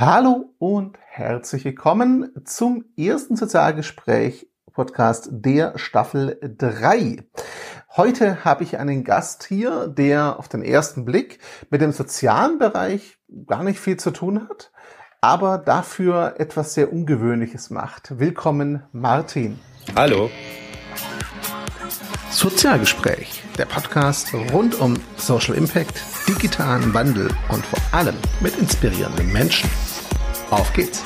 Hallo und herzlich willkommen zum ersten Sozialgespräch Podcast der Staffel 3. Heute habe ich einen Gast hier, der auf den ersten Blick mit dem sozialen Bereich gar nicht viel zu tun hat, aber dafür etwas sehr Ungewöhnliches macht. Willkommen, Martin. Hallo. Sozialgespräch, der Podcast rund um Social Impact, digitalen Wandel und vor allem mit inspirierenden Menschen. Auf geht's!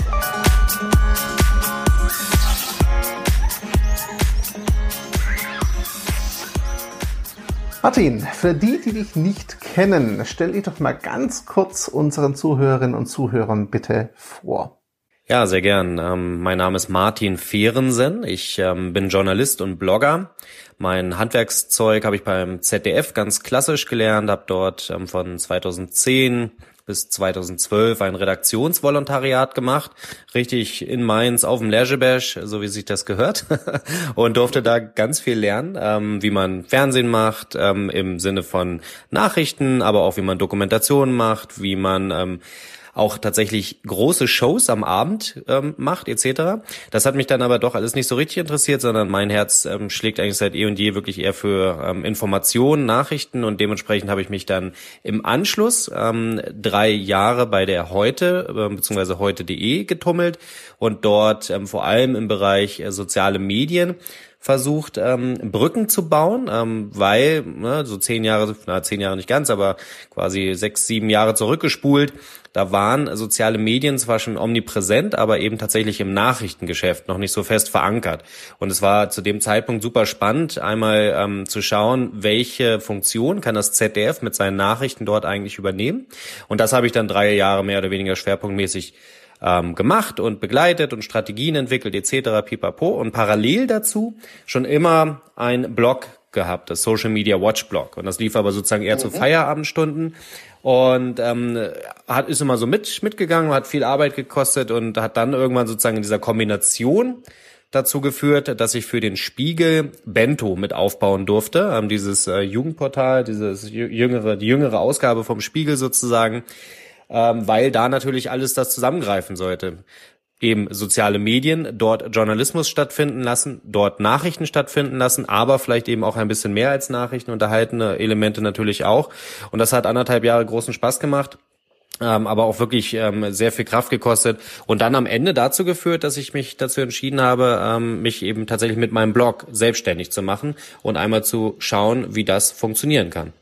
Martin, für die, die dich nicht kennen, stell dich doch mal ganz kurz unseren Zuhörerinnen und Zuhörern bitte vor. Ja, sehr gern. Ähm, mein Name ist Martin Fehrensen. Ich ähm, bin Journalist und Blogger. Mein Handwerkszeug habe ich beim ZDF ganz klassisch gelernt, habe dort ähm, von 2010 bis 2012 ein Redaktionsvolontariat gemacht, richtig in Mainz auf dem Leisurebash, so wie sich das gehört, und durfte da ganz viel lernen, ähm, wie man Fernsehen macht, ähm, im Sinne von Nachrichten, aber auch wie man Dokumentationen macht, wie man ähm, auch tatsächlich große Shows am Abend ähm, macht etc. Das hat mich dann aber doch alles nicht so richtig interessiert, sondern mein Herz ähm, schlägt eigentlich seit eh und je wirklich eher für ähm, Informationen, Nachrichten und dementsprechend habe ich mich dann im Anschluss ähm, drei Jahre bei der Heute äh, bzw. heute.de getummelt und dort ähm, vor allem im Bereich äh, soziale Medien versucht, ähm, Brücken zu bauen, ähm, weil ne, so zehn Jahre, na zehn Jahre nicht ganz, aber quasi sechs, sieben Jahre zurückgespult, da waren soziale Medien zwar schon omnipräsent, aber eben tatsächlich im Nachrichtengeschäft noch nicht so fest verankert. Und es war zu dem Zeitpunkt super spannend, einmal ähm, zu schauen, welche Funktion kann das ZDF mit seinen Nachrichten dort eigentlich übernehmen. Und das habe ich dann drei Jahre mehr oder weniger schwerpunktmäßig ähm, gemacht und begleitet und Strategien entwickelt etc. pipapo und parallel dazu schon immer ein Blog gehabt, das Social Media Watch Blog und das lief aber sozusagen eher mhm. zu Feierabendstunden und ähm, hat ist immer so mit mitgegangen, hat viel Arbeit gekostet und hat dann irgendwann sozusagen in dieser Kombination dazu geführt, dass ich für den Spiegel Bento mit aufbauen durfte, ähm, dieses äh, Jugendportal, dieses jüngere die jüngere Ausgabe vom Spiegel sozusagen ähm, weil da natürlich alles das zusammengreifen sollte. Eben soziale Medien, dort Journalismus stattfinden lassen, dort Nachrichten stattfinden lassen, aber vielleicht eben auch ein bisschen mehr als Nachrichten, unterhaltene Elemente natürlich auch. Und das hat anderthalb Jahre großen Spaß gemacht. Ähm, aber auch wirklich ähm, sehr viel Kraft gekostet und dann am Ende dazu geführt, dass ich mich dazu entschieden habe, ähm, mich eben tatsächlich mit meinem Blog selbstständig zu machen und einmal zu schauen, wie das funktionieren kann.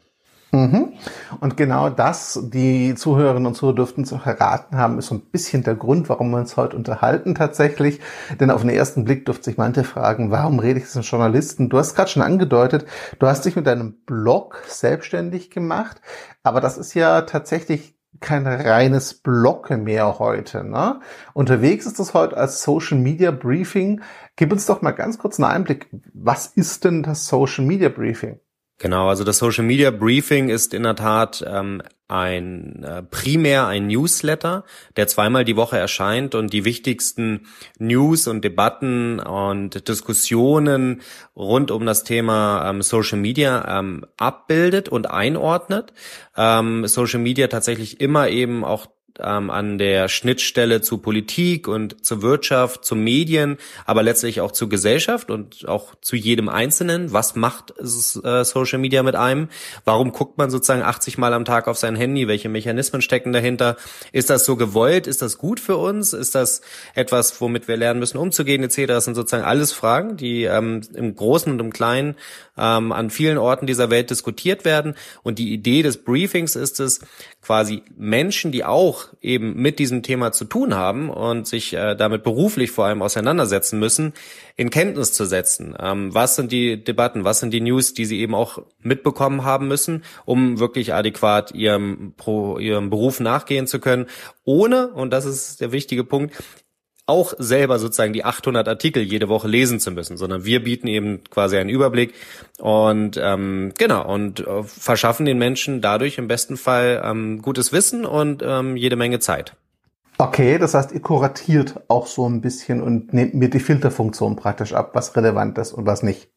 Mhm. Und genau das, die Zuhörerinnen und Zuhörer dürften es auch erraten haben, ist so ein bisschen der Grund, warum wir uns heute unterhalten tatsächlich. Denn auf den ersten Blick dürfte sich manche fragen, warum rede ich als Journalisten? Du hast gerade schon angedeutet, du hast dich mit deinem Blog selbstständig gemacht, aber das ist ja tatsächlich kein reines Blog mehr heute. Ne? Unterwegs ist das heute als Social Media Briefing. Gib uns doch mal ganz kurz einen Einblick. Was ist denn das Social Media Briefing? Genau, also das Social Media Briefing ist in der Tat ähm, ein äh, primär ein Newsletter, der zweimal die Woche erscheint und die wichtigsten News und Debatten und Diskussionen rund um das Thema ähm, Social Media ähm, abbildet und einordnet. Ähm, Social Media tatsächlich immer eben auch ähm, an der Schnittstelle zu Politik und zur Wirtschaft, zu Medien, aber letztlich auch zur Gesellschaft und auch zu jedem Einzelnen. Was macht äh, Social Media mit einem? Warum guckt man sozusagen 80 Mal am Tag auf sein Handy? Welche Mechanismen stecken dahinter? Ist das so gewollt? Ist das gut für uns? Ist das etwas, womit wir lernen müssen, umzugehen etc.? Das sind sozusagen alles Fragen, die ähm, im Großen und im Kleinen ähm, an vielen Orten dieser Welt diskutiert werden. Und die Idee des Briefings ist es, quasi Menschen, die auch eben mit diesem Thema zu tun haben und sich äh, damit beruflich vor allem auseinandersetzen müssen, in Kenntnis zu setzen. Ähm, was sind die Debatten, was sind die News, die sie eben auch mitbekommen haben müssen, um wirklich adäquat ihrem, Pro, ihrem Beruf nachgehen zu können, ohne, und das ist der wichtige Punkt, auch selber sozusagen die 800 Artikel jede Woche lesen zu müssen, sondern wir bieten eben quasi einen Überblick und ähm, genau und äh, verschaffen den Menschen dadurch im besten Fall ähm, gutes Wissen und ähm, jede Menge Zeit. Okay, das heißt, ihr kuratiert auch so ein bisschen und nehmt mir die Filterfunktion praktisch ab, was relevant ist und was nicht.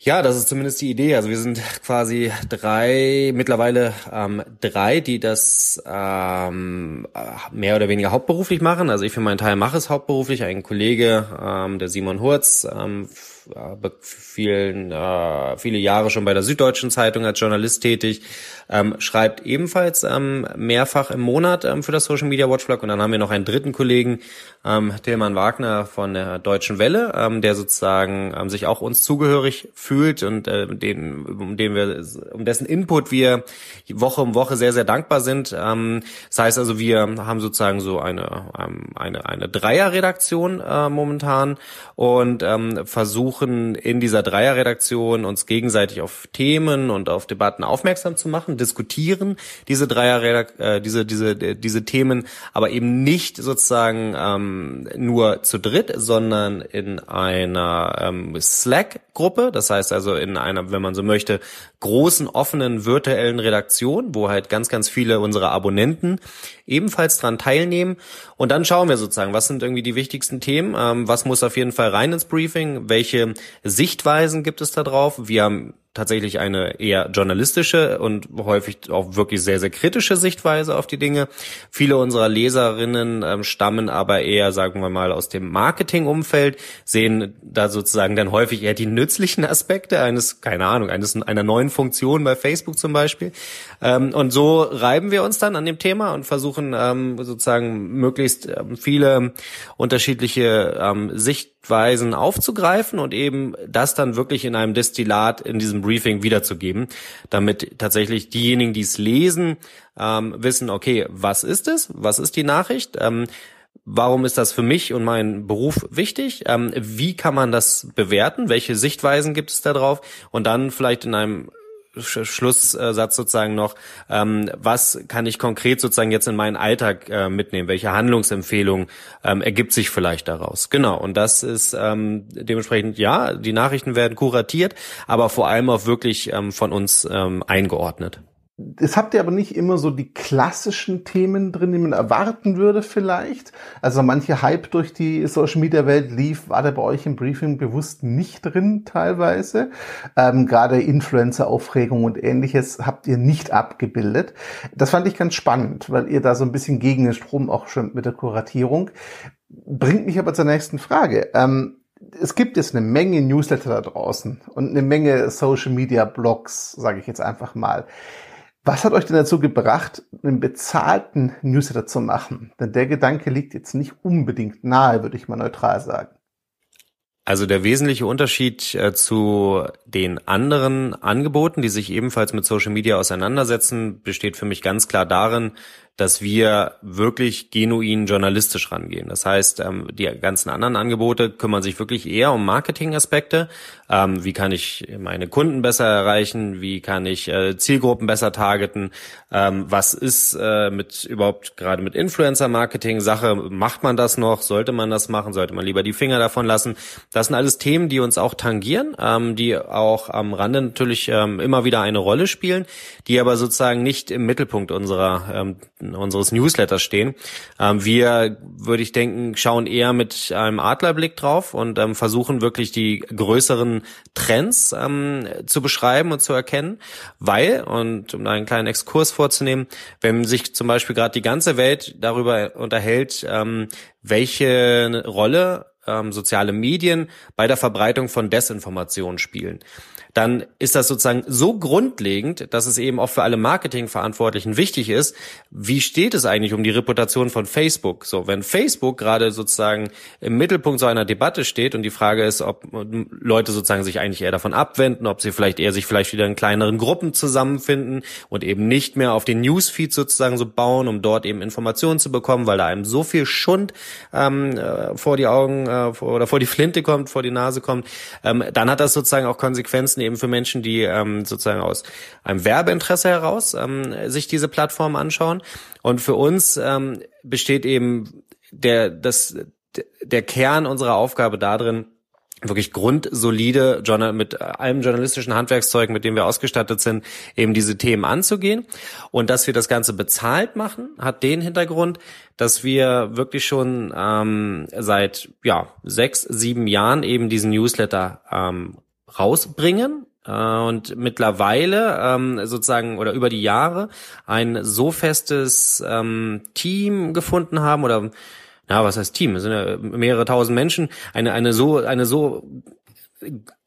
Ja, das ist zumindest die Idee. Also wir sind quasi drei, mittlerweile ähm, drei, die das ähm, mehr oder weniger hauptberuflich machen. Also ich für meinen Teil mache es hauptberuflich. Ein Kollege, ähm, der Simon Hurz, ähm, vielen, äh, viele Jahre schon bei der Süddeutschen Zeitung als Journalist tätig, ähm, schreibt ebenfalls ähm, mehrfach im Monat ähm, für das Social Media Watchblog. Und dann haben wir noch einen dritten Kollegen, ähm, Tilman Wagner von der Deutschen Welle, ähm, der sozusagen ähm, sich auch uns zugehörig fühlt und äh, den, um den wir, um dessen Input wir Woche um Woche sehr, sehr dankbar sind. Ähm, das heißt also, wir haben sozusagen so eine, ähm, eine, eine Dreierredaktion äh, momentan und ähm, versuchen in dieser Dreierredaktion uns gegenseitig auf Themen und auf Debatten aufmerksam zu machen, diskutieren diese Dreier äh, diese diese diese Themen, aber eben nicht sozusagen ähm, nur zu dritt, sondern in einer ähm, Slack-Gruppe, das heißt also in einer, wenn man so möchte, großen offenen virtuellen Redaktion, wo halt ganz ganz viele unserer Abonnenten ebenfalls dran teilnehmen. Und dann schauen wir sozusagen, was sind irgendwie die wichtigsten Themen, ähm, was muss auf jeden Fall rein ins Briefing, welche Sichtweisen gibt es da drauf. Wir haben tatsächlich eine eher journalistische und häufig auch wirklich sehr, sehr kritische Sichtweise auf die Dinge. Viele unserer Leserinnen ähm, stammen aber eher, sagen wir mal, aus dem Marketingumfeld, sehen da sozusagen dann häufig eher die nützlichen Aspekte eines, keine Ahnung, eines einer neuen Funktion bei Facebook zum Beispiel. Ähm, und so reiben wir uns dann an dem Thema und versuchen ähm, sozusagen möglichst ähm, viele unterschiedliche ähm, Sichtweisen aufzugreifen und eben das dann wirklich in einem Destillat in diesem Briefing wiederzugeben, damit tatsächlich diejenigen, die es lesen, ähm, wissen, okay, was ist es? Was ist die Nachricht? Ähm, Warum ist das für mich und meinen Beruf wichtig? Ähm, wie kann man das bewerten? Welche Sichtweisen gibt es da drauf? Und dann vielleicht in einem Schlusssatz sozusagen noch, ähm, was kann ich konkret sozusagen jetzt in meinen Alltag äh, mitnehmen? Welche Handlungsempfehlung ähm, ergibt sich vielleicht daraus? Genau, und das ist ähm, dementsprechend, ja, die Nachrichten werden kuratiert, aber vor allem auch wirklich ähm, von uns ähm, eingeordnet. Es habt ihr aber nicht immer so die klassischen Themen drin, die man erwarten würde vielleicht. Also manche Hype durch die Social Media Welt lief, war da bei euch im Briefing bewusst nicht drin teilweise. Ähm, Gerade Influencer-Aufregung und ähnliches habt ihr nicht abgebildet. Das fand ich ganz spannend, weil ihr da so ein bisschen gegen den Strom auch schon mit der Kuratierung. Bringt mich aber zur nächsten Frage. Ähm, es gibt jetzt eine Menge Newsletter da draußen und eine Menge Social Media Blogs, sage ich jetzt einfach mal. Was hat euch denn dazu gebracht, einen bezahlten Newsletter zu machen? Denn der Gedanke liegt jetzt nicht unbedingt nahe, würde ich mal neutral sagen. Also der wesentliche Unterschied äh, zu den anderen Angeboten, die sich ebenfalls mit Social Media auseinandersetzen, besteht für mich ganz klar darin, dass wir wirklich genuin journalistisch rangehen. Das heißt, ähm, die ganzen anderen Angebote kümmern sich wirklich eher um Marketingaspekte. Ähm, wie kann ich meine Kunden besser erreichen? Wie kann ich äh, Zielgruppen besser targeten? Ähm, was ist äh, mit überhaupt gerade mit Influencer-Marketing Sache? Macht man das noch? Sollte man das machen? Sollte man lieber die Finger davon lassen? Das sind alles Themen, die uns auch tangieren, die auch am Rande natürlich immer wieder eine Rolle spielen, die aber sozusagen nicht im Mittelpunkt unserer unseres Newsletters stehen. Ähm, wir, würde ich denken, schauen eher mit einem Adlerblick drauf und ähm, versuchen wirklich die größeren Trends ähm, zu beschreiben und zu erkennen, weil, und um einen kleinen Exkurs vorzunehmen, wenn sich zum Beispiel gerade die ganze Welt darüber unterhält, ähm, welche Rolle ähm, soziale Medien bei der Verbreitung von Desinformation spielen dann ist das sozusagen so grundlegend, dass es eben auch für alle Marketingverantwortlichen wichtig ist, wie steht es eigentlich um die Reputation von Facebook? So, wenn Facebook gerade sozusagen im Mittelpunkt so einer Debatte steht und die Frage ist, ob Leute sozusagen sich eigentlich eher davon abwenden, ob sie vielleicht eher sich vielleicht wieder in kleineren Gruppen zusammenfinden und eben nicht mehr auf den Newsfeed sozusagen so bauen, um dort eben Informationen zu bekommen, weil da einem so viel Schund ähm, äh, vor die Augen äh, oder vor die Flinte kommt, vor die Nase kommt, ähm, dann hat das sozusagen auch Konsequenzen Nutzen eben für Menschen, die ähm, sozusagen aus einem Werbeinteresse heraus ähm, sich diese Plattform anschauen. Und für uns ähm, besteht eben der, das, der Kern unserer Aufgabe darin, wirklich grundsolide mit allem journalistischen Handwerkszeug, mit dem wir ausgestattet sind, eben diese Themen anzugehen. Und dass wir das Ganze bezahlt machen, hat den Hintergrund, dass wir wirklich schon ähm, seit ja sechs, sieben Jahren eben diesen Newsletter ähm, rausbringen äh, und mittlerweile ähm, sozusagen oder über die Jahre ein so festes ähm, Team gefunden haben oder na, was heißt Team? Es sind ja mehrere tausend Menschen, eine, eine so, eine so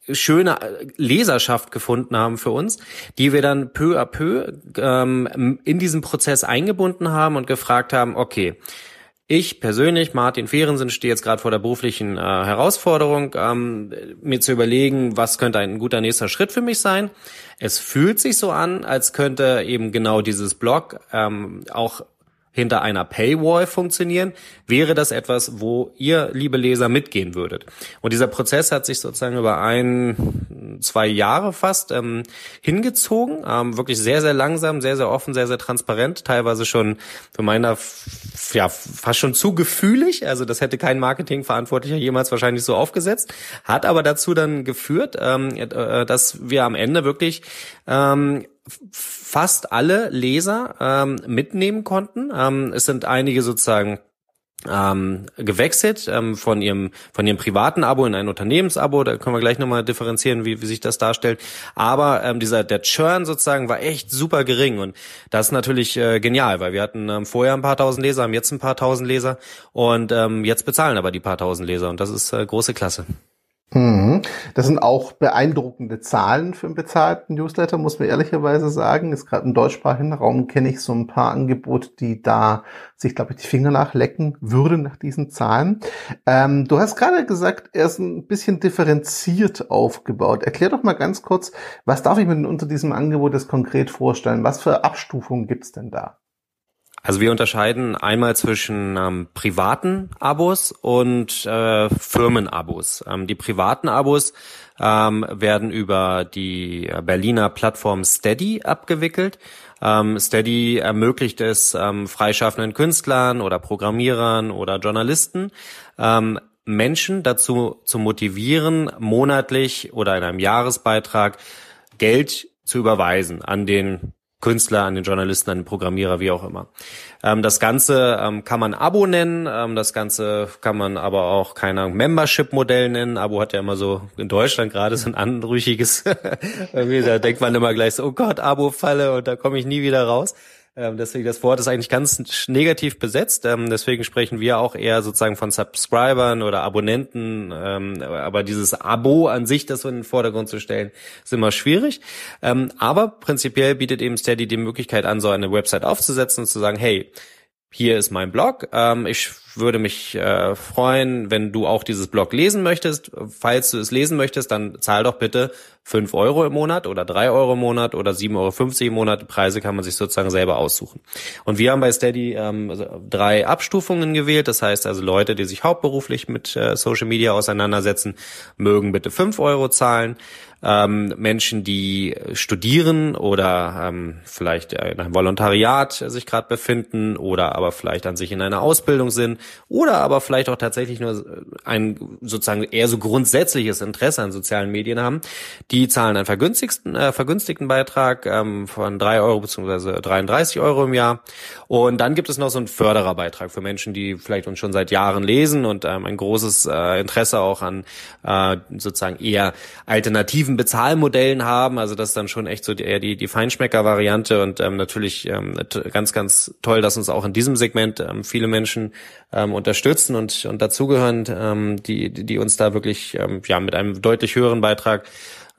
schöne Leserschaft gefunden haben für uns, die wir dann peu à peu ähm, in diesen Prozess eingebunden haben und gefragt haben, okay, ich persönlich, Martin Fehrensen, stehe jetzt gerade vor der beruflichen äh, Herausforderung, ähm, mir zu überlegen, was könnte ein guter nächster Schritt für mich sein. Es fühlt sich so an, als könnte eben genau dieses Blog ähm, auch hinter einer Paywall funktionieren, wäre das etwas, wo ihr, liebe Leser, mitgehen würdet. Und dieser Prozess hat sich sozusagen über ein, zwei Jahre fast ähm, hingezogen, ähm, wirklich sehr, sehr langsam, sehr, sehr offen, sehr, sehr transparent, teilweise schon für meiner, ja, fast schon zu gefühlig, also das hätte kein Marketingverantwortlicher jemals wahrscheinlich so aufgesetzt, hat aber dazu dann geführt, ähm, äh, dass wir am Ende wirklich ähm, fast alle Leser ähm, mitnehmen konnten. Ähm, es sind einige sozusagen ähm, gewechselt ähm, von ihrem von ihrem privaten Abo in ein Unternehmensabo. Da können wir gleich nochmal differenzieren, wie, wie sich das darstellt. Aber ähm, dieser der Churn sozusagen war echt super gering und das ist natürlich äh, genial, weil wir hatten ähm, vorher ein paar tausend Leser, haben jetzt ein paar tausend Leser und ähm, jetzt bezahlen aber die paar tausend Leser und das ist äh, große Klasse. Mhm. Das sind auch beeindruckende Zahlen für einen bezahlten Newsletter, muss man ehrlicherweise sagen. Ist gerade im deutschsprachigen Raum kenne ich so ein paar Angebote, die da sich, glaube ich, die Finger nachlecken würden nach diesen Zahlen. Ähm, du hast gerade gesagt, er ist ein bisschen differenziert aufgebaut. Erklär doch mal ganz kurz, was darf ich mir denn unter diesem Angebot jetzt konkret vorstellen? Was für Abstufungen gibt's denn da? Also wir unterscheiden einmal zwischen ähm, privaten Abos und äh, Firmenabos. Ähm, die privaten Abos ähm, werden über die Berliner Plattform Steady abgewickelt. Ähm, Steady ermöglicht es ähm, freischaffenden Künstlern oder Programmierern oder Journalisten, ähm, Menschen dazu zu motivieren, monatlich oder in einem Jahresbeitrag Geld zu überweisen an den Künstler, an den Journalisten, an den Programmierer, wie auch immer. Ähm, das Ganze ähm, kann man Abo nennen, ähm, das Ganze kann man aber auch, keine Membership-Modell nennen. Abo hat ja immer so in Deutschland gerade so ein anrüchiges, da denkt man immer gleich so, oh Gott, Abo-Falle und da komme ich nie wieder raus. Ähm, deswegen, das Wort ist eigentlich ganz negativ besetzt. Ähm, deswegen sprechen wir auch eher sozusagen von Subscribern oder Abonnenten. Ähm, aber dieses Abo an sich, das so in den Vordergrund zu stellen, ist immer schwierig. Ähm, aber prinzipiell bietet eben Steady die Möglichkeit an, so eine Website aufzusetzen und zu sagen, hey, hier ist mein Blog. Ähm, ich würde mich äh, freuen, wenn du auch dieses Blog lesen möchtest. Falls du es lesen möchtest, dann zahl doch bitte fünf Euro im Monat oder drei Euro im Monat oder 7,50 Euro im Monat. Preise kann man sich sozusagen selber aussuchen. Und wir haben bei Steady ähm, also drei Abstufungen gewählt. Das heißt also Leute, die sich hauptberuflich mit äh, Social Media auseinandersetzen, mögen bitte fünf Euro zahlen ähm, Menschen, die studieren oder ähm, vielleicht in einem Volontariat sich gerade befinden oder aber vielleicht an sich in einer Ausbildung sind oder aber vielleicht auch tatsächlich nur ein sozusagen eher so grundsätzliches Interesse an sozialen Medien haben, die zahlen einen vergünstigten, äh, vergünstigten Beitrag ähm, von drei Euro beziehungsweise 33 Euro im Jahr. Und dann gibt es noch so einen Fördererbeitrag für Menschen, die vielleicht uns schon seit Jahren lesen und ähm, ein großes äh, Interesse auch an äh, sozusagen eher alternativen alternativen Bezahlmodellen haben. Also das ist dann schon echt so eher die, die Feinschmecker-Variante und ähm, natürlich ähm, ganz, ganz toll, dass uns auch in diesem Segment ähm, viele Menschen ähm, unterstützen und, und dazugehören, ähm, die, die uns da wirklich ähm, ja mit einem deutlich höheren Beitrag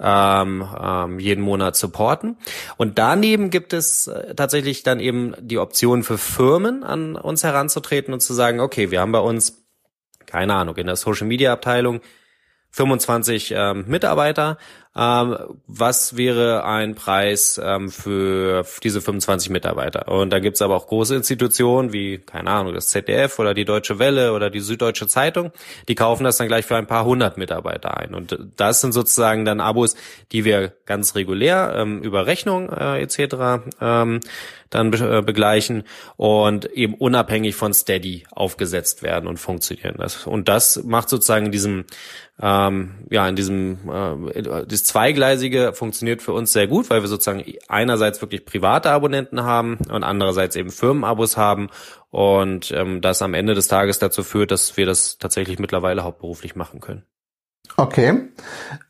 ähm, ähm, jeden Monat supporten. Und daneben gibt es äh, tatsächlich dann eben die Option für Firmen an uns heranzutreten und zu sagen, okay, wir haben bei uns, keine Ahnung, in der Social Media Abteilung 25 ähm, Mitarbeiter ähm, was wäre ein Preis ähm, für diese 25 Mitarbeiter? Und da gibt's aber auch große Institutionen wie, keine Ahnung, das ZDF oder die Deutsche Welle oder die Süddeutsche Zeitung, die kaufen das dann gleich für ein paar hundert Mitarbeiter ein. Und das sind sozusagen dann Abos, die wir ganz regulär ähm, über Rechnung äh, etc. Ähm, dann be äh, begleichen und eben unabhängig von Steady aufgesetzt werden und funktionieren. Das, und das macht sozusagen in diesem ähm, ja in diesem äh, das zweigleisige funktioniert für uns sehr gut, weil wir sozusagen einerseits wirklich private Abonnenten haben und andererseits eben Firmenabos haben und ähm, das am Ende des Tages dazu führt, dass wir das tatsächlich mittlerweile hauptberuflich machen können. Okay,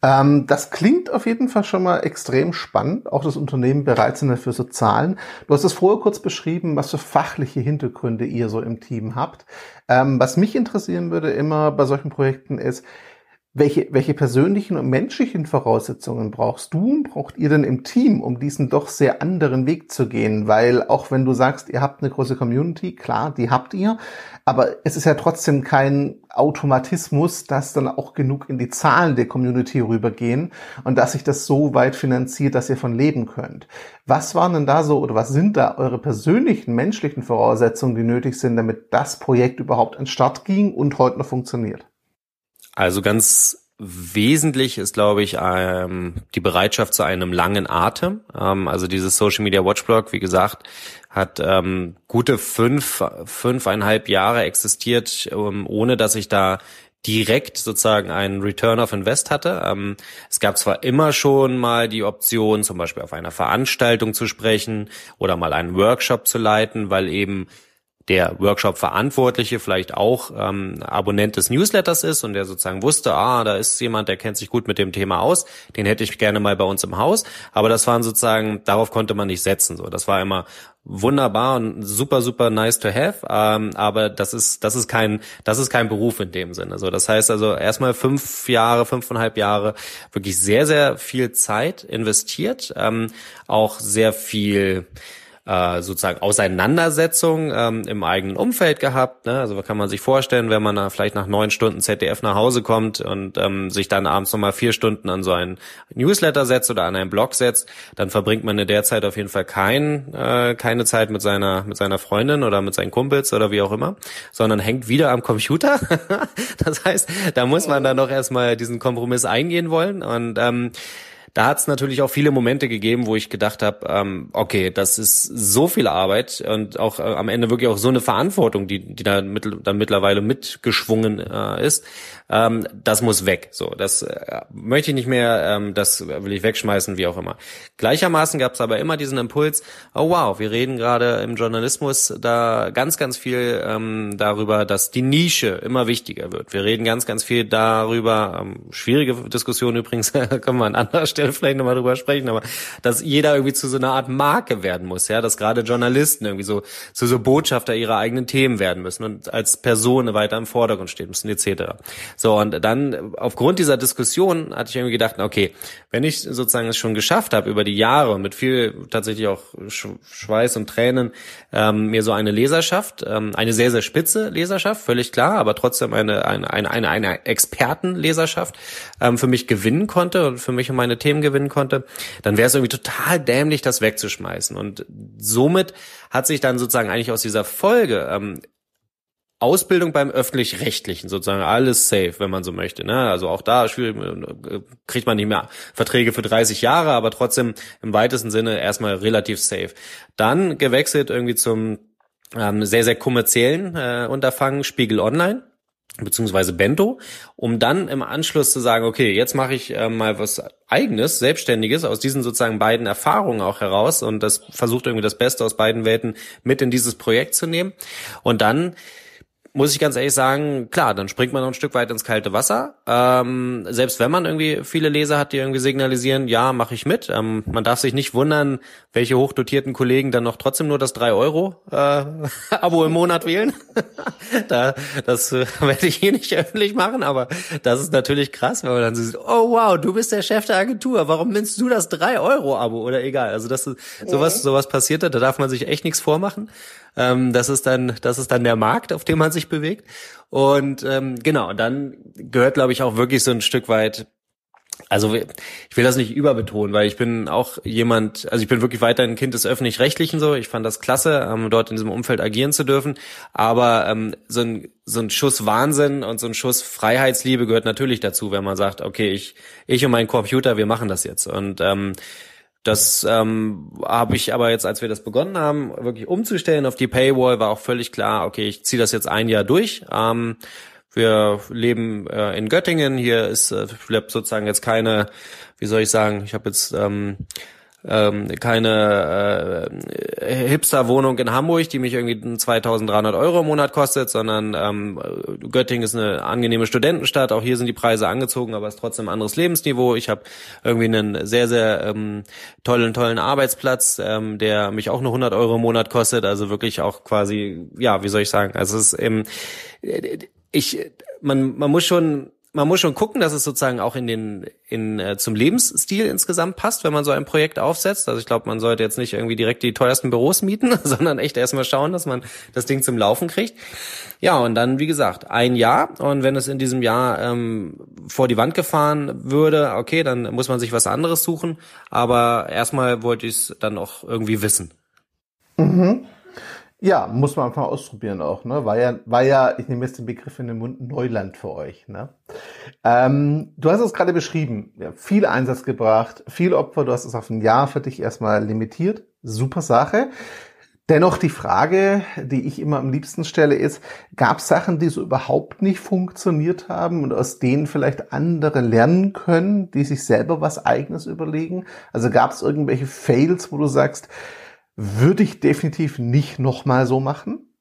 ähm, das klingt auf jeden Fall schon mal extrem spannend, auch das Unternehmen bereit sind dafür zu zahlen. Du hast es vorher kurz beschrieben, was für fachliche Hintergründe ihr so im Team habt. Ähm, was mich interessieren würde immer bei solchen Projekten ist, welche, welche persönlichen und menschlichen Voraussetzungen brauchst du braucht ihr denn im Team, um diesen doch sehr anderen Weg zu gehen? Weil auch wenn du sagst, ihr habt eine große Community, klar, die habt ihr, aber es ist ja trotzdem kein Automatismus, dass dann auch genug in die Zahlen der Community rübergehen und dass sich das so weit finanziert, dass ihr von leben könnt. Was waren denn da so oder was sind da eure persönlichen menschlichen Voraussetzungen, die nötig sind, damit das Projekt überhaupt an Start ging und heute noch funktioniert? Also ganz wesentlich ist, glaube ich, ähm, die Bereitschaft zu einem langen Atem. Ähm, also dieses Social Media Watchblog, wie gesagt, hat ähm, gute fünf, fünfeinhalb Jahre existiert, ähm, ohne dass ich da direkt sozusagen einen Return of Invest hatte. Ähm, es gab zwar immer schon mal die Option, zum Beispiel auf einer Veranstaltung zu sprechen oder mal einen Workshop zu leiten, weil eben der Workshop-Verantwortliche vielleicht auch ähm, Abonnent des Newsletters ist und der sozusagen wusste, ah, da ist jemand, der kennt sich gut mit dem Thema aus, den hätte ich gerne mal bei uns im Haus. Aber das waren sozusagen, darauf konnte man nicht setzen. So, das war immer wunderbar und super, super nice to have. Ähm, aber das ist, das ist kein, das ist kein Beruf in dem Sinne. So, das heißt also erstmal fünf Jahre, fünfeinhalb Jahre wirklich sehr, sehr viel Zeit investiert, ähm, auch sehr viel äh, sozusagen Auseinandersetzung ähm, im eigenen Umfeld gehabt. Ne? Also kann man sich vorstellen, wenn man da vielleicht nach neun Stunden ZDF nach Hause kommt und ähm, sich dann abends nochmal vier Stunden an so einen Newsletter setzt oder an einen Blog setzt, dann verbringt man in der Zeit auf jeden Fall kein, äh, keine Zeit mit seiner, mit seiner Freundin oder mit seinen Kumpels oder wie auch immer, sondern hängt wieder am Computer. das heißt, da muss man dann noch erstmal diesen Kompromiss eingehen wollen und ähm, da hat es natürlich auch viele Momente gegeben, wo ich gedacht habe, ähm, okay, das ist so viel Arbeit und auch äh, am Ende wirklich auch so eine Verantwortung, die, die da mit, dann mittlerweile mitgeschwungen äh, ist. Ähm, das muss weg. So, das äh, möchte ich nicht mehr, ähm, das will ich wegschmeißen, wie auch immer. Gleichermaßen gab es aber immer diesen Impuls, oh wow, wir reden gerade im Journalismus da ganz, ganz viel ähm, darüber, dass die Nische immer wichtiger wird. Wir reden ganz, ganz viel darüber, ähm, schwierige Diskussion übrigens, können wir an anderer Stelle Stelle vielleicht nochmal drüber sprechen, aber dass jeder irgendwie zu so einer Art Marke werden muss, ja, dass gerade Journalisten irgendwie so zu so Botschafter ihrer eigenen Themen werden müssen und als Person weiter im Vordergrund stehen müssen, etc. So, und dann aufgrund dieser Diskussion hatte ich irgendwie gedacht, okay, wenn ich sozusagen es schon geschafft habe, über die Jahre mit viel tatsächlich auch Schweiß und Tränen, ähm, mir so eine Leserschaft, ähm, eine sehr, sehr spitze Leserschaft, völlig klar, aber trotzdem eine, eine, eine, eine, eine Expertenleserschaft ähm, für mich gewinnen konnte und für mich und meine Themen Themen gewinnen konnte, dann wäre es irgendwie total dämlich, das wegzuschmeißen. Und somit hat sich dann sozusagen eigentlich aus dieser Folge ähm, Ausbildung beim öffentlich-rechtlichen, sozusagen alles safe, wenn man so möchte. Ne? Also auch da schwierig, äh, kriegt man nicht mehr Verträge für 30 Jahre, aber trotzdem im weitesten Sinne erstmal relativ safe. Dann gewechselt irgendwie zum ähm, sehr, sehr kommerziellen äh, Unterfangen Spiegel Online beziehungsweise Bento, um dann im Anschluss zu sagen, okay, jetzt mache ich äh, mal was eigenes, selbstständiges aus diesen sozusagen beiden Erfahrungen auch heraus und das versucht irgendwie das Beste aus beiden Welten mit in dieses Projekt zu nehmen. Und dann muss ich ganz ehrlich sagen, klar, dann springt man noch ein Stück weit ins kalte Wasser. Ähm, selbst wenn man irgendwie viele Leser hat, die irgendwie signalisieren, ja, mache ich mit. Ähm, man darf sich nicht wundern, welche hochdotierten Kollegen dann noch trotzdem nur das 3 Euro äh, Abo im Monat wählen. da, das äh, werde ich hier nicht öffentlich machen, aber das ist natürlich krass, wenn man dann so sieht, oh wow, du bist der Chef der Agentur, warum nimmst du das 3 Euro Abo oder egal. Also das ist sowas, mhm. sowas passiert da, da darf man sich echt nichts vormachen. Ähm, das ist dann, das ist dann der Markt, auf dem man sich bewegt. Und ähm, genau, dann gehört, glaube ich, auch wirklich so ein Stück weit also ich will das nicht überbetonen, weil ich bin auch jemand, also ich bin wirklich weiterhin ein Kind des öffentlich-rechtlichen so. Ich fand das klasse, ähm, dort in diesem Umfeld agieren zu dürfen. Aber ähm, so, ein, so ein Schuss Wahnsinn und so ein Schuss Freiheitsliebe gehört natürlich dazu, wenn man sagt, okay, ich, ich und mein Computer, wir machen das jetzt. Und ähm, das ähm, habe ich aber jetzt, als wir das begonnen haben, wirklich umzustellen auf die Paywall, war auch völlig klar, okay, ich ziehe das jetzt ein Jahr durch. Ähm, wir leben äh, in Göttingen, hier ist äh, sozusagen jetzt keine, wie soll ich sagen, ich habe jetzt ähm, ähm, keine äh, Hipster-Wohnung in Hamburg, die mich irgendwie 2300 Euro im Monat kostet, sondern ähm, Göttingen ist eine angenehme Studentenstadt. Auch hier sind die Preise angezogen, aber es ist trotzdem ein anderes Lebensniveau. Ich habe irgendwie einen sehr, sehr ähm, tollen, tollen Arbeitsplatz, ähm, der mich auch nur 100 Euro im Monat kostet. Also wirklich auch quasi, ja, wie soll ich sagen? Also es ist eben, ich, man, man muss schon man muss schon gucken, dass es sozusagen auch in den in äh, zum Lebensstil insgesamt passt, wenn man so ein Projekt aufsetzt. Also ich glaube, man sollte jetzt nicht irgendwie direkt die teuersten Büros mieten, sondern echt erstmal schauen, dass man das Ding zum Laufen kriegt. Ja, und dann wie gesagt ein Jahr und wenn es in diesem Jahr ähm, vor die Wand gefahren würde, okay, dann muss man sich was anderes suchen. Aber erstmal wollte ich es dann auch irgendwie wissen. Mhm. Ja, muss man einfach ausprobieren auch, ne? War ja, war ja, ich nehme jetzt den Begriff in den Mund, Neuland für euch, ne? Ähm, du hast es gerade beschrieben, ja, viel Einsatz gebracht, viel Opfer, du hast es auf ein Jahr für dich erstmal limitiert, super Sache. Dennoch die Frage, die ich immer am liebsten stelle, ist, gab es Sachen, die so überhaupt nicht funktioniert haben und aus denen vielleicht andere lernen können, die sich selber was eigenes überlegen? Also gab es irgendwelche Fails, wo du sagst, würde ich definitiv nicht nochmal so machen.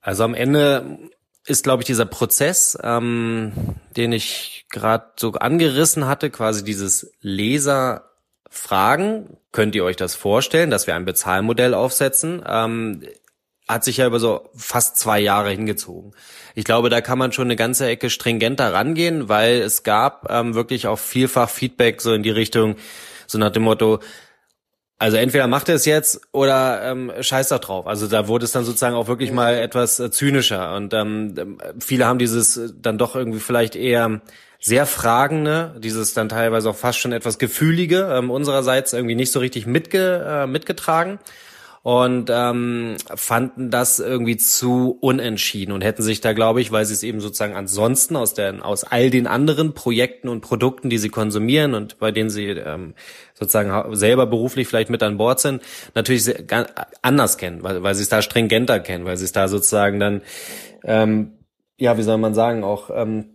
Also am Ende ist, glaube ich, dieser Prozess, ähm, den ich gerade so angerissen hatte, quasi dieses Leserfragen. Könnt ihr euch das vorstellen, dass wir ein Bezahlmodell aufsetzen? Ähm, hat sich ja über so fast zwei Jahre hingezogen. Ich glaube, da kann man schon eine ganze Ecke stringenter rangehen, weil es gab ähm, wirklich auch vielfach Feedback so in die Richtung, so nach dem Motto, also entweder macht er es jetzt oder ähm, scheiß doch drauf. Also da wurde es dann sozusagen auch wirklich mal etwas äh, zynischer. Und ähm, viele haben dieses äh, dann doch irgendwie vielleicht eher sehr fragende, dieses dann teilweise auch fast schon etwas gefühlige ähm, unsererseits irgendwie nicht so richtig mitge äh, mitgetragen und ähm, fanden das irgendwie zu unentschieden und hätten sich da, glaube ich, weil sie es eben sozusagen ansonsten aus, der, aus all den anderen Projekten und Produkten, die sie konsumieren und bei denen sie ähm, sozusagen selber beruflich vielleicht mit an Bord sind, natürlich anders kennen, weil, weil sie es da stringenter kennen, weil sie es da sozusagen dann, ähm, ja, wie soll man sagen, auch ähm,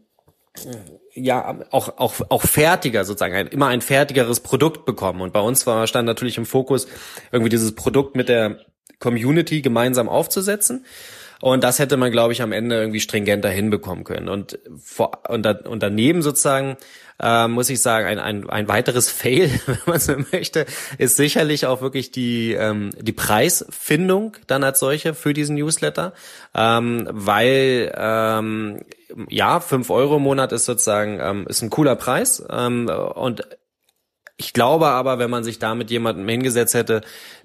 ja auch auch auch fertiger sozusagen ein, immer ein fertigeres Produkt bekommen. Und bei uns war stand natürlich im Fokus irgendwie dieses Produkt mit der Community gemeinsam aufzusetzen. Und das hätte man glaube ich am Ende irgendwie stringenter hinbekommen können. Und vor und, da, und daneben sozusagen äh, muss ich sagen, ein, ein, ein weiteres Fail, wenn man so möchte, ist sicherlich auch wirklich die, ähm, die Preisfindung dann als solche für diesen Newsletter, ähm, weil ähm, ja, fünf Euro im Monat ist sozusagen ähm, ist ein cooler Preis ähm, und ich glaube aber, wenn man sich da mit jemandem hingesetzt hätte,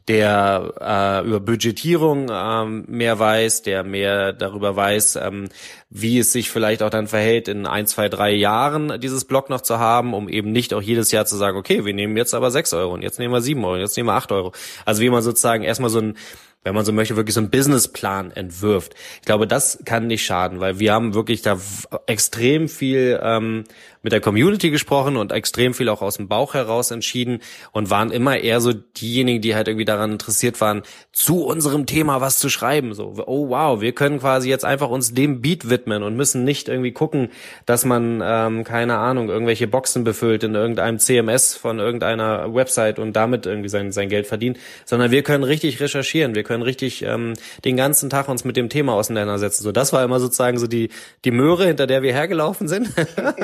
der äh, über Budgetierung ähm, mehr weiß, der mehr darüber weiß, ähm, wie es sich vielleicht auch dann verhält, in ein, zwei, drei Jahren dieses Blog noch zu haben, um eben nicht auch jedes Jahr zu sagen, okay, wir nehmen jetzt aber sechs Euro und jetzt nehmen wir sieben Euro, und jetzt nehmen wir acht Euro. Also wie man sozusagen erstmal so ein wenn man so möchte, wirklich so einen Businessplan entwirft. Ich glaube, das kann nicht schaden, weil wir haben wirklich da extrem viel ähm, mit der Community gesprochen und extrem viel auch aus dem Bauch heraus entschieden und waren immer eher so diejenigen, die halt irgendwie daran interessiert waren, zu unserem Thema was zu schreiben. So, oh wow, wir können quasi jetzt einfach uns dem Beat widmen und müssen nicht irgendwie gucken, dass man, ähm, keine Ahnung, irgendwelche Boxen befüllt in irgendeinem CMS von irgendeiner Website und damit irgendwie sein, sein Geld verdient, sondern wir können richtig recherchieren, wir können richtig ähm, den ganzen Tag uns mit dem Thema auseinandersetzen. So, das war immer sozusagen so die, die Möhre, hinter der wir hergelaufen sind.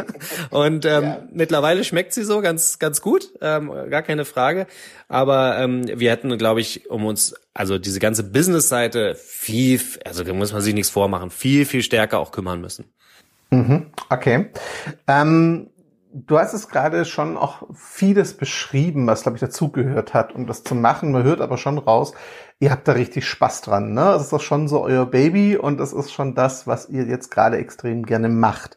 Und ähm, ja. mittlerweile schmeckt sie so ganz, ganz gut, ähm, gar keine Frage. Aber ähm, wir hätten, glaube ich, um uns, also diese ganze Business-Seite viel, also da muss man sich nichts vormachen, viel, viel stärker auch kümmern müssen. Mhm, okay. Ähm, du hast es gerade schon auch vieles beschrieben, was, glaube ich, dazugehört hat, um das zu machen. Man hört aber schon raus, ihr habt da richtig Spaß dran. Ne? Das ist doch schon so euer Baby und das ist schon das, was ihr jetzt gerade extrem gerne macht.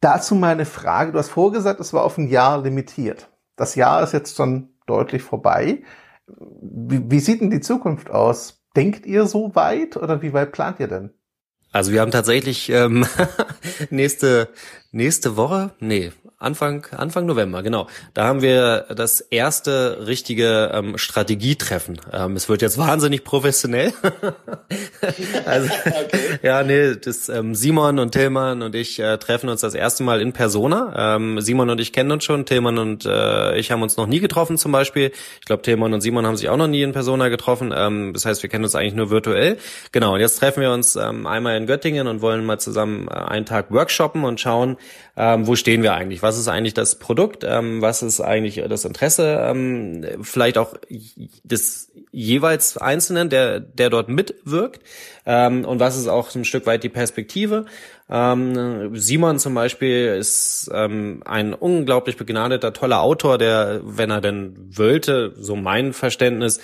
Dazu meine Frage. Du hast vorgesagt, es war auf ein Jahr limitiert. Das Jahr ist jetzt schon deutlich vorbei. Wie, wie sieht denn die Zukunft aus? Denkt ihr so weit oder wie weit plant ihr denn? Also wir haben tatsächlich ähm, nächste nächste Woche, nee, Anfang, Anfang November, genau. Da haben wir das erste richtige ähm, Strategietreffen. Ähm, es wird jetzt wahnsinnig professionell. also, okay. ja, nee, das ähm, Simon und Tillmann und ich äh, treffen uns das erste Mal in Persona. Ähm, Simon und ich kennen uns schon, Tillmann und äh, ich haben uns noch nie getroffen zum Beispiel. Ich glaube, Tillmann und Simon haben sich auch noch nie in Persona getroffen. Ähm, das heißt, wir kennen uns eigentlich nur virtuell. Genau, und jetzt treffen wir uns ähm, einmal in Göttingen und wollen mal zusammen äh, einen Tag workshoppen und schauen, ähm, wo stehen wir eigentlich? Was ist eigentlich das Produkt? Ähm, was ist eigentlich das Interesse? Ähm, vielleicht auch des jeweils Einzelnen, der, der dort mitwirkt? Ähm, und was ist auch ein Stück weit die Perspektive? Ähm, Simon zum Beispiel ist ähm, ein unglaublich begnadeter, toller Autor, der, wenn er denn wollte, so mein Verständnis,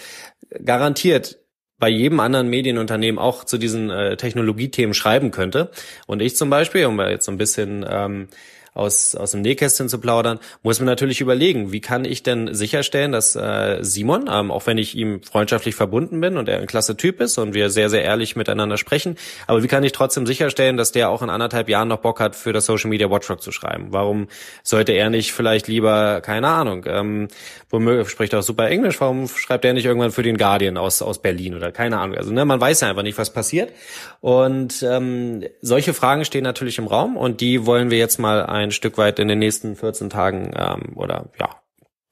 garantiert bei jedem anderen Medienunternehmen auch zu diesen äh, Technologiethemen schreiben könnte. Und ich zum Beispiel, um jetzt so ein bisschen ähm, aus, aus dem Nähkästchen zu plaudern, muss man natürlich überlegen, wie kann ich denn sicherstellen, dass äh, Simon, ähm, auch wenn ich ihm freundschaftlich verbunden bin und er ein klasse Typ ist und wir sehr, sehr ehrlich miteinander sprechen, aber wie kann ich trotzdem sicherstellen, dass der auch in anderthalb Jahren noch Bock hat, für das Social Media Watchdog zu schreiben? Warum sollte er nicht vielleicht lieber, keine Ahnung, ähm, womöglich spricht auch super Englisch, warum schreibt er nicht irgendwann für den Guardian aus, aus Berlin oder keine Ahnung. Also ne, man weiß ja einfach nicht, was passiert. Und ähm, solche Fragen stehen natürlich im Raum und die wollen wir jetzt mal ein ein Stück weit in den nächsten 14 Tagen ähm, oder ja,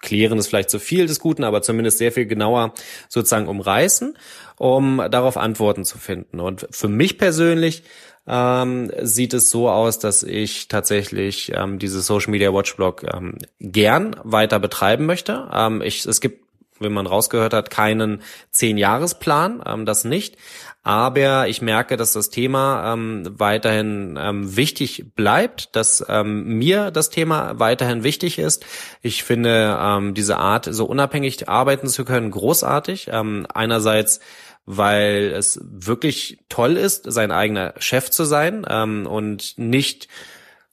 klären ist vielleicht zu viel des Guten, aber zumindest sehr viel genauer sozusagen umreißen, um darauf Antworten zu finden. Und für mich persönlich ähm, sieht es so aus, dass ich tatsächlich ähm, diese Social Media Watchblog ähm, gern weiter betreiben möchte. Ähm, ich, es gibt wenn man rausgehört hat, keinen Zehn-Jahres-Plan, ähm, das nicht. Aber ich merke, dass das Thema ähm, weiterhin ähm, wichtig bleibt, dass ähm, mir das Thema weiterhin wichtig ist. Ich finde ähm, diese Art, so unabhängig arbeiten zu können, großartig. Ähm, einerseits weil es wirklich toll ist, sein eigener Chef zu sein ähm, und nicht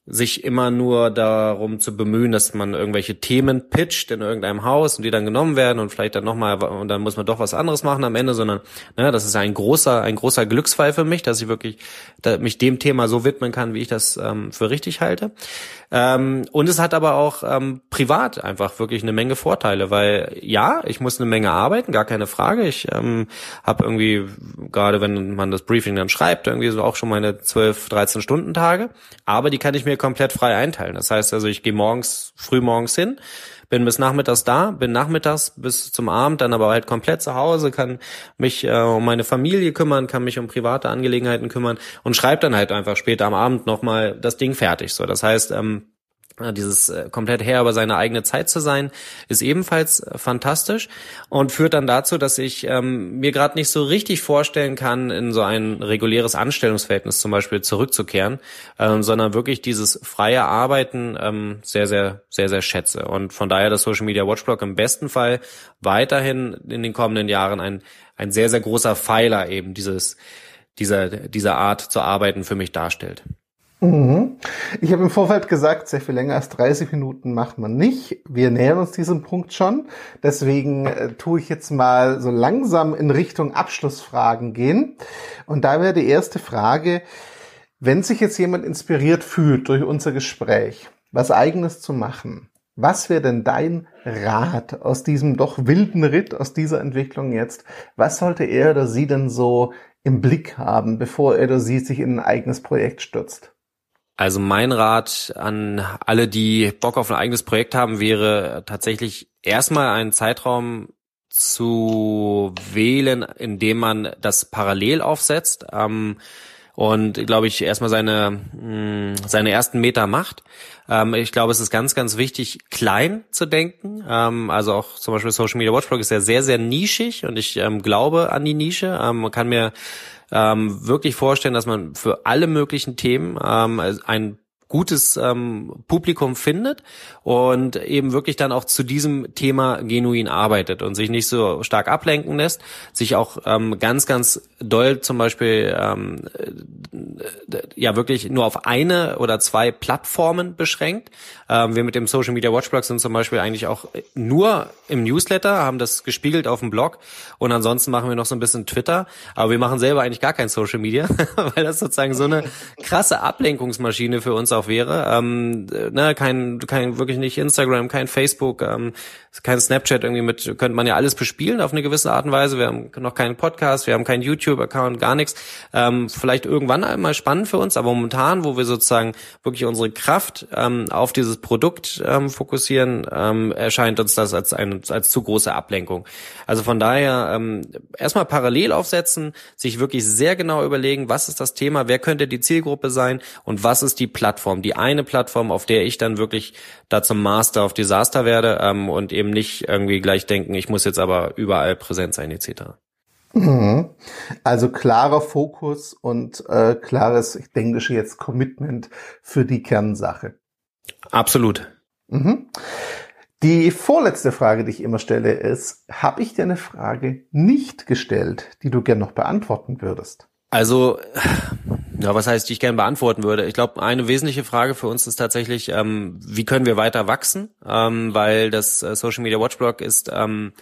sich immer nur darum zu bemühen, dass man irgendwelche Themen pitcht in irgendeinem Haus und die dann genommen werden und vielleicht dann nochmal und dann muss man doch was anderes machen am Ende, sondern ne, das ist ein großer, ein großer Glücksfall für mich, dass ich wirklich da, mich dem Thema so widmen kann, wie ich das ähm, für richtig halte. Ähm, und es hat aber auch ähm, privat einfach wirklich eine Menge Vorteile, weil ja, ich muss eine Menge arbeiten, gar keine Frage. Ich ähm, habe irgendwie, gerade wenn man das Briefing dann schreibt, irgendwie so auch schon meine 12, 13 Stunden Tage, aber die kann ich mir komplett frei einteilen. Das heißt also, ich gehe morgens, früh morgens hin, bin bis nachmittags da, bin nachmittags bis zum Abend dann aber halt komplett zu Hause, kann mich äh, um meine Familie kümmern, kann mich um private Angelegenheiten kümmern und schreibe dann halt einfach später am Abend nochmal das Ding fertig. So, das heißt, ähm, dieses äh, komplett her über seine eigene Zeit zu sein, ist ebenfalls äh, fantastisch und führt dann dazu, dass ich ähm, mir gerade nicht so richtig vorstellen kann, in so ein reguläres Anstellungsverhältnis zum Beispiel zurückzukehren, ähm, sondern wirklich dieses freie Arbeiten ähm, sehr, sehr, sehr, sehr schätze. Und von daher das Social Media Watchblog im besten Fall weiterhin in den kommenden Jahren ein, ein sehr, sehr großer Pfeiler eben dieses, dieser, dieser Art zu arbeiten für mich darstellt. Mhm. Ich habe im Vorfeld gesagt, sehr viel länger als 30 Minuten macht man nicht. Wir nähern uns diesem Punkt schon. Deswegen äh, tue ich jetzt mal so langsam in Richtung Abschlussfragen gehen. Und da wäre die erste Frage, wenn sich jetzt jemand inspiriert fühlt durch unser Gespräch, was eigenes zu machen, was wäre denn dein Rat aus diesem doch wilden Ritt, aus dieser Entwicklung jetzt? Was sollte er oder sie denn so im Blick haben, bevor er oder sie sich in ein eigenes Projekt stürzt? Also mein Rat an alle, die Bock auf ein eigenes Projekt haben, wäre tatsächlich erstmal einen Zeitraum zu wählen, in dem man das parallel aufsetzt ähm, und glaube ich erstmal seine mh, hm, seine ersten Meter macht. Ähm, ich glaube, es ist ganz ganz wichtig, klein zu denken. Ähm, also auch zum Beispiel Social Media Watchblog ist ja sehr sehr nischig und ich ähm, glaube an die Nische. Ähm, man kann mir ähm, wirklich vorstellen, dass man für alle möglichen Themen ähm, ein gutes ähm, Publikum findet und eben wirklich dann auch zu diesem Thema genuin arbeitet und sich nicht so stark ablenken lässt, sich auch ähm, ganz, ganz doll zum Beispiel ähm, äh, ja wirklich nur auf eine oder zwei Plattformen beschränkt. Ähm, wir mit dem Social Media Watchblog sind zum Beispiel eigentlich auch nur im Newsletter, haben das gespiegelt auf dem Blog und ansonsten machen wir noch so ein bisschen Twitter, aber wir machen selber eigentlich gar kein Social Media, weil das sozusagen so eine krasse Ablenkungsmaschine für uns auch auch wäre. Ähm, ne, kein, kein wirklich nicht Instagram, kein Facebook, ähm, kein Snapchat irgendwie mit, könnte man ja alles bespielen auf eine gewisse Art und Weise. Wir haben noch keinen Podcast, wir haben keinen YouTube-Account, gar nichts. Ähm, vielleicht irgendwann einmal spannend für uns, aber momentan, wo wir sozusagen wirklich unsere Kraft ähm, auf dieses Produkt ähm, fokussieren, ähm, erscheint uns das als, ein, als zu große Ablenkung. Also von daher ähm, erstmal parallel aufsetzen, sich wirklich sehr genau überlegen, was ist das Thema, wer könnte die Zielgruppe sein und was ist die Plattform, die eine Plattform, auf der ich dann wirklich da zum Master of Disaster werde ähm, und eben nicht irgendwie gleich denken, ich muss jetzt aber überall präsent sein etc. Mhm. Also klarer Fokus und äh, klares, ich denke jetzt Commitment für die Kernsache. Absolut. Mhm. Die vorletzte Frage, die ich immer stelle, ist, habe ich dir eine Frage nicht gestellt, die du gern noch beantworten würdest? Also, ja, was heißt, die ich gerne beantworten würde? Ich glaube, eine wesentliche Frage für uns ist tatsächlich, ähm, wie können wir weiter wachsen? Ähm, weil das äh, Social Media Watchblog ist ähm,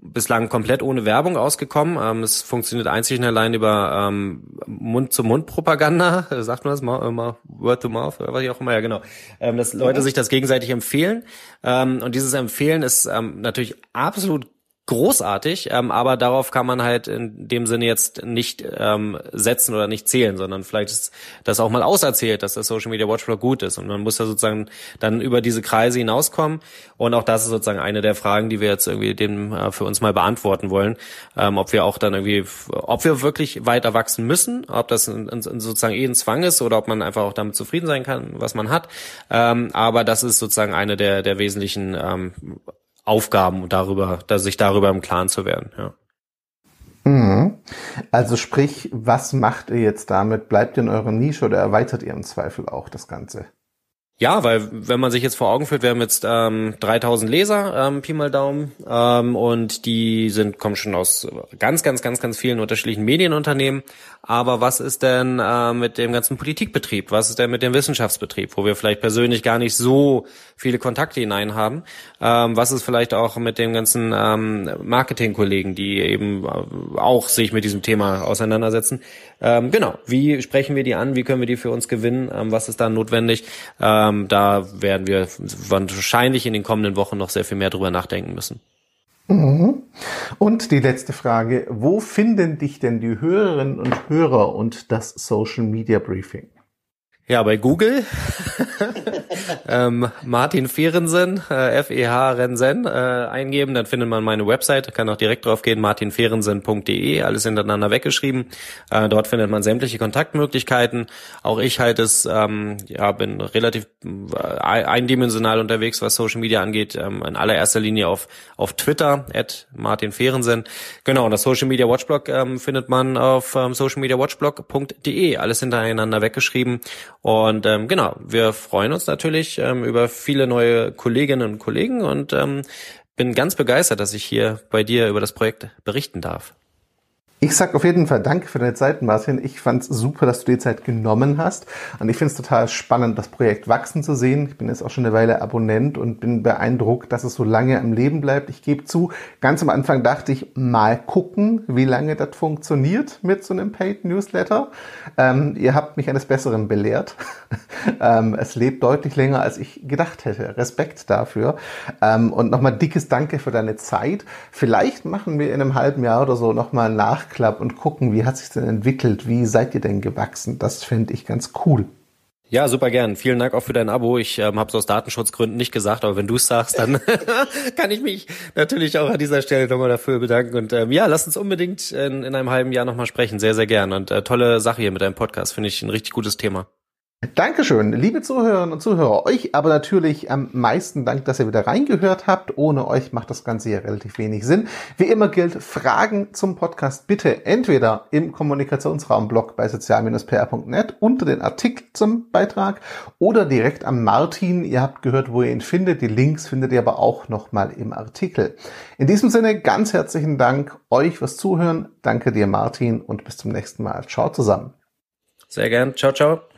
bislang komplett ohne Werbung ausgekommen. Ähm, es funktioniert einzig und allein über ähm, Mund-zu-Mund-Propaganda, sagt man das mal, immer Word-to-Mouth, oder was ich auch immer, ja genau, ähm, dass Leute sich das gegenseitig empfehlen. Ähm, und dieses Empfehlen ist ähm, natürlich absolut großartig, ähm, aber darauf kann man halt in dem Sinne jetzt nicht ähm, setzen oder nicht zählen, sondern vielleicht ist das auch mal auserzählt, dass das Social Media Watchblog gut ist. Und man muss ja sozusagen dann über diese Kreise hinauskommen. Und auch das ist sozusagen eine der Fragen, die wir jetzt irgendwie dem äh, für uns mal beantworten wollen, ähm, ob wir auch dann irgendwie, ob wir wirklich weiter wachsen müssen, ob das in, in, sozusagen eh ein Zwang ist oder ob man einfach auch damit zufrieden sein kann, was man hat, ähm, aber das ist sozusagen eine der der wesentlichen ähm, Aufgaben und darüber, da sich darüber im Klaren zu werden, ja. Mhm. Also sprich, was macht ihr jetzt damit? Bleibt ihr in eurer Nische oder erweitert ihr im Zweifel auch das Ganze? Ja, weil wenn man sich jetzt vor Augen führt, wir haben jetzt ähm, 3000 Leser, ähm, Pi mal Daumen, ähm, und die sind kommen schon aus ganz, ganz, ganz, ganz vielen unterschiedlichen Medienunternehmen. Aber was ist denn äh, mit dem ganzen Politikbetrieb? Was ist denn mit dem Wissenschaftsbetrieb, wo wir vielleicht persönlich gar nicht so viele Kontakte hinein haben? Ähm, was ist vielleicht auch mit den ganzen ähm, Marketingkollegen, die eben äh, auch sich mit diesem Thema auseinandersetzen? Ähm, genau, wie sprechen wir die an? Wie können wir die für uns gewinnen? Ähm, was ist da notwendig? Ähm, da werden wir wahrscheinlich in den kommenden Wochen noch sehr viel mehr drüber nachdenken müssen. Mhm. Und die letzte Frage, wo finden dich denn die Hörerinnen und Hörer und das Social Media Briefing? Ja, bei Google. ähm, Martin Fehrensen, äh, F-E-H Rensen, äh, eingeben, dann findet man meine Website, kann auch direkt drauf gehen, martinfehrensen.de, alles hintereinander weggeschrieben. Äh, dort findet man sämtliche Kontaktmöglichkeiten. Auch ich halt es, ähm, ja, bin relativ äh, eindimensional unterwegs, was Social Media angeht, ähm, in allererster Linie auf, auf Twitter, at Martin Fehrensen. Genau, und das Social Media Watchblog ähm, findet man auf ähm, socialmediawatchblog.de, alles hintereinander weggeschrieben. Und ähm, genau, wir freuen uns natürlich ähm, über viele neue Kolleginnen und Kollegen und ähm, bin ganz begeistert, dass ich hier bei dir über das Projekt berichten darf. Ich sag auf jeden Fall danke für deine Zeit, Martin. Ich fand's super, dass du dir Zeit genommen hast. Und ich finde es total spannend, das Projekt wachsen zu sehen. Ich bin jetzt auch schon eine Weile Abonnent und bin beeindruckt, dass es so lange am Leben bleibt. Ich gebe zu, ganz am Anfang dachte ich, mal gucken, wie lange das funktioniert mit so einem Paid Newsletter. Ähm, ihr habt mich eines Besseren belehrt. ähm, es lebt deutlich länger, als ich gedacht hätte. Respekt dafür. Ähm, und nochmal dickes Danke für deine Zeit. Vielleicht machen wir in einem halben Jahr oder so nochmal nach Club und gucken, wie hat sich denn entwickelt, wie seid ihr denn gewachsen. Das finde ich ganz cool. Ja, super gern. Vielen Dank auch für dein Abo. Ich ähm, habe es aus Datenschutzgründen nicht gesagt, aber wenn du es sagst, dann kann ich mich natürlich auch an dieser Stelle nochmal dafür bedanken. Und ähm, ja, lass uns unbedingt in, in einem halben Jahr nochmal sprechen. Sehr, sehr gern. Und äh, tolle Sache hier mit deinem Podcast. Finde ich ein richtig gutes Thema. Dankeschön, liebe Zuhörerinnen und Zuhörer. Euch aber natürlich am meisten Dank, dass ihr wieder reingehört habt. Ohne euch macht das Ganze hier relativ wenig Sinn. Wie immer gilt, Fragen zum Podcast bitte entweder im Kommunikationsraum-Blog bei sozial-pr.net unter den Artikel zum Beitrag oder direkt am Martin. Ihr habt gehört, wo ihr ihn findet. Die Links findet ihr aber auch nochmal im Artikel. In diesem Sinne ganz herzlichen Dank euch fürs Zuhören. Danke dir, Martin, und bis zum nächsten Mal. Ciao zusammen. Sehr gern. Ciao, ciao.